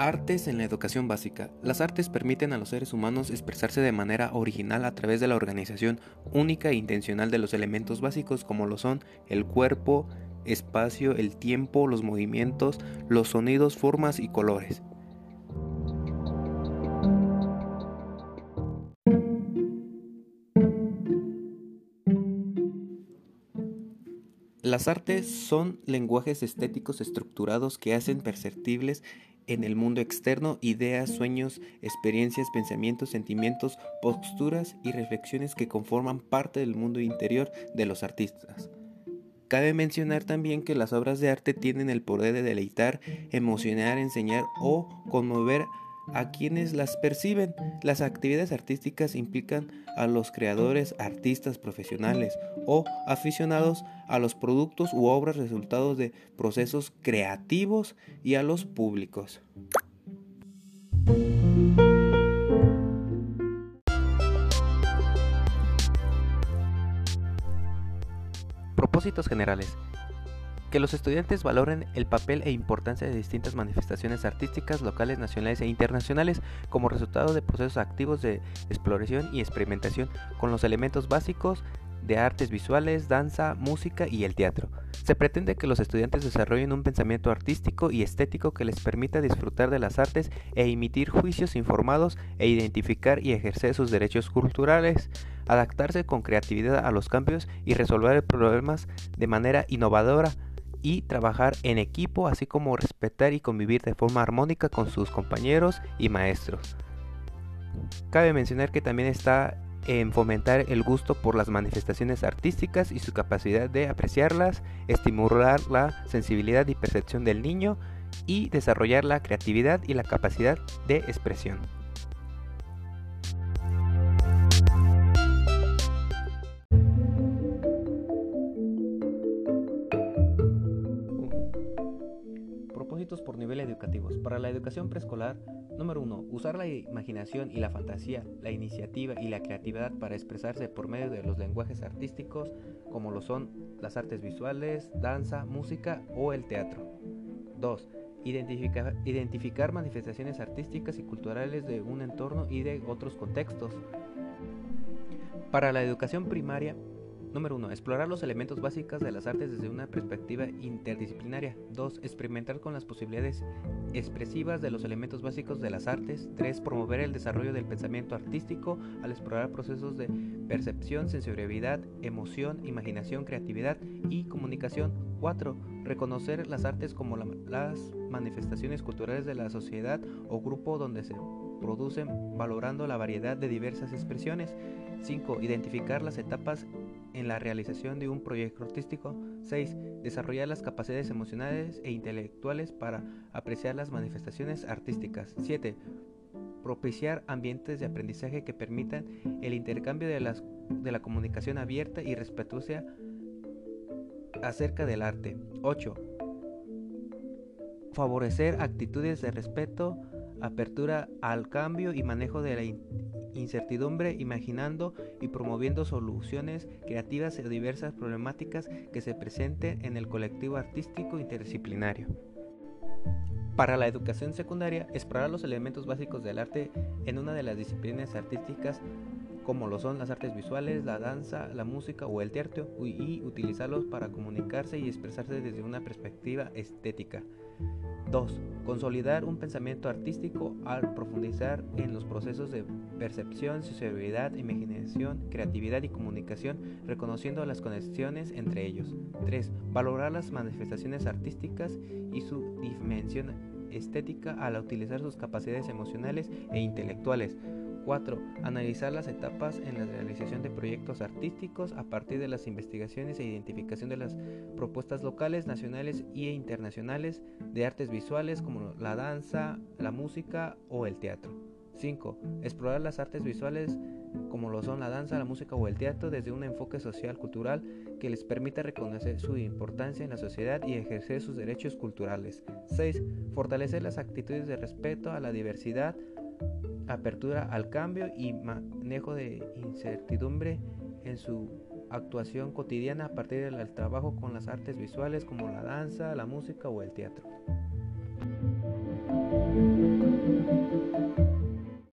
Artes en la educación básica. Las artes permiten a los seres humanos expresarse de manera original a través de la organización única e intencional de los elementos básicos como lo son el cuerpo, espacio, el tiempo, los movimientos, los sonidos, formas y colores. Las artes son lenguajes estéticos estructurados que hacen perceptibles en el mundo externo ideas, sueños, experiencias, pensamientos, sentimientos, posturas y reflexiones que conforman parte del mundo interior de los artistas. Cabe mencionar también que las obras de arte tienen el poder de deleitar, emocionar, enseñar o conmover a quienes las perciben. Las actividades artísticas implican a los creadores, artistas profesionales o aficionados a los productos u obras resultados de procesos creativos y a los públicos. Propósitos generales que los estudiantes valoren el papel e importancia de distintas manifestaciones artísticas locales, nacionales e internacionales como resultado de procesos activos de exploración y experimentación con los elementos básicos de artes visuales, danza, música y el teatro. Se pretende que los estudiantes desarrollen un pensamiento artístico y estético que les permita disfrutar de las artes e emitir juicios informados e identificar y ejercer sus derechos culturales, adaptarse con creatividad a los cambios y resolver problemas de manera innovadora y trabajar en equipo, así como respetar y convivir de forma armónica con sus compañeros y maestros. Cabe mencionar que también está en fomentar el gusto por las manifestaciones artísticas y su capacidad de apreciarlas, estimular la sensibilidad y percepción del niño y desarrollar la creatividad y la capacidad de expresión. Educativos. Para la educación preescolar, número 1. Usar la imaginación y la fantasía, la iniciativa y la creatividad para expresarse por medio de los lenguajes artísticos como lo son las artes visuales, danza, música o el teatro. 2. Identificar, identificar manifestaciones artísticas y culturales de un entorno y de otros contextos. Para la educación primaria, Número 1. Explorar los elementos básicos de las artes desde una perspectiva interdisciplinaria. 2. Experimentar con las posibilidades expresivas de los elementos básicos de las artes. 3. Promover el desarrollo del pensamiento artístico al explorar procesos de percepción, sensibilidad, emoción, imaginación, creatividad y comunicación. 4. Reconocer las artes como las manifestaciones culturales de la sociedad o grupo donde se producen, valorando la variedad de diversas expresiones. 5. Identificar las etapas en la realización de un proyecto artístico. 6. Desarrollar las capacidades emocionales e intelectuales para apreciar las manifestaciones artísticas. 7. Propiciar ambientes de aprendizaje que permitan el intercambio de, la comunicación abierta y respetuosa acerca del arte. 8. Favorecer actitudes de respeto, apertura al cambio y manejo de la incertidumbre, imaginando y promoviendo soluciones creativas a diversas problemáticas que se presenten en el colectivo artístico interdisciplinario. Para la educación secundaria, explorar los elementos básicos del arte en una de las disciplinas artísticas como lo son las artes visuales, la danza, la música o el teatro, y utilizarlos para comunicarse y expresarse desde una perspectiva estética. 2. Consolidar un pensamiento artístico al profundizar en los procesos de percepción, sensibilidad, imaginación, creatividad y comunicación, reconociendo las conexiones entre ellos. 3. Valorar las manifestaciones artísticas y su dimensión estética al utilizar sus capacidades emocionales e intelectuales. 4. Analizar las etapas en la realización de proyectos artísticos a partir de las investigaciones e identificación de las propuestas locales, nacionales e internacionales de artes visuales como la danza, la música o el teatro. 5. Explorar las artes visuales como lo son la danza, la música o el teatro desde un enfoque social cultural que les permita reconocer su importancia en la sociedad y ejercer sus derechos culturales. 6. Fortalecer las actitudes de respeto a la diversidad, apertura al cambio y manejo de incertidumbre en su actuación cotidiana a partir del trabajo con las artes visuales como la danza, la música o el teatro.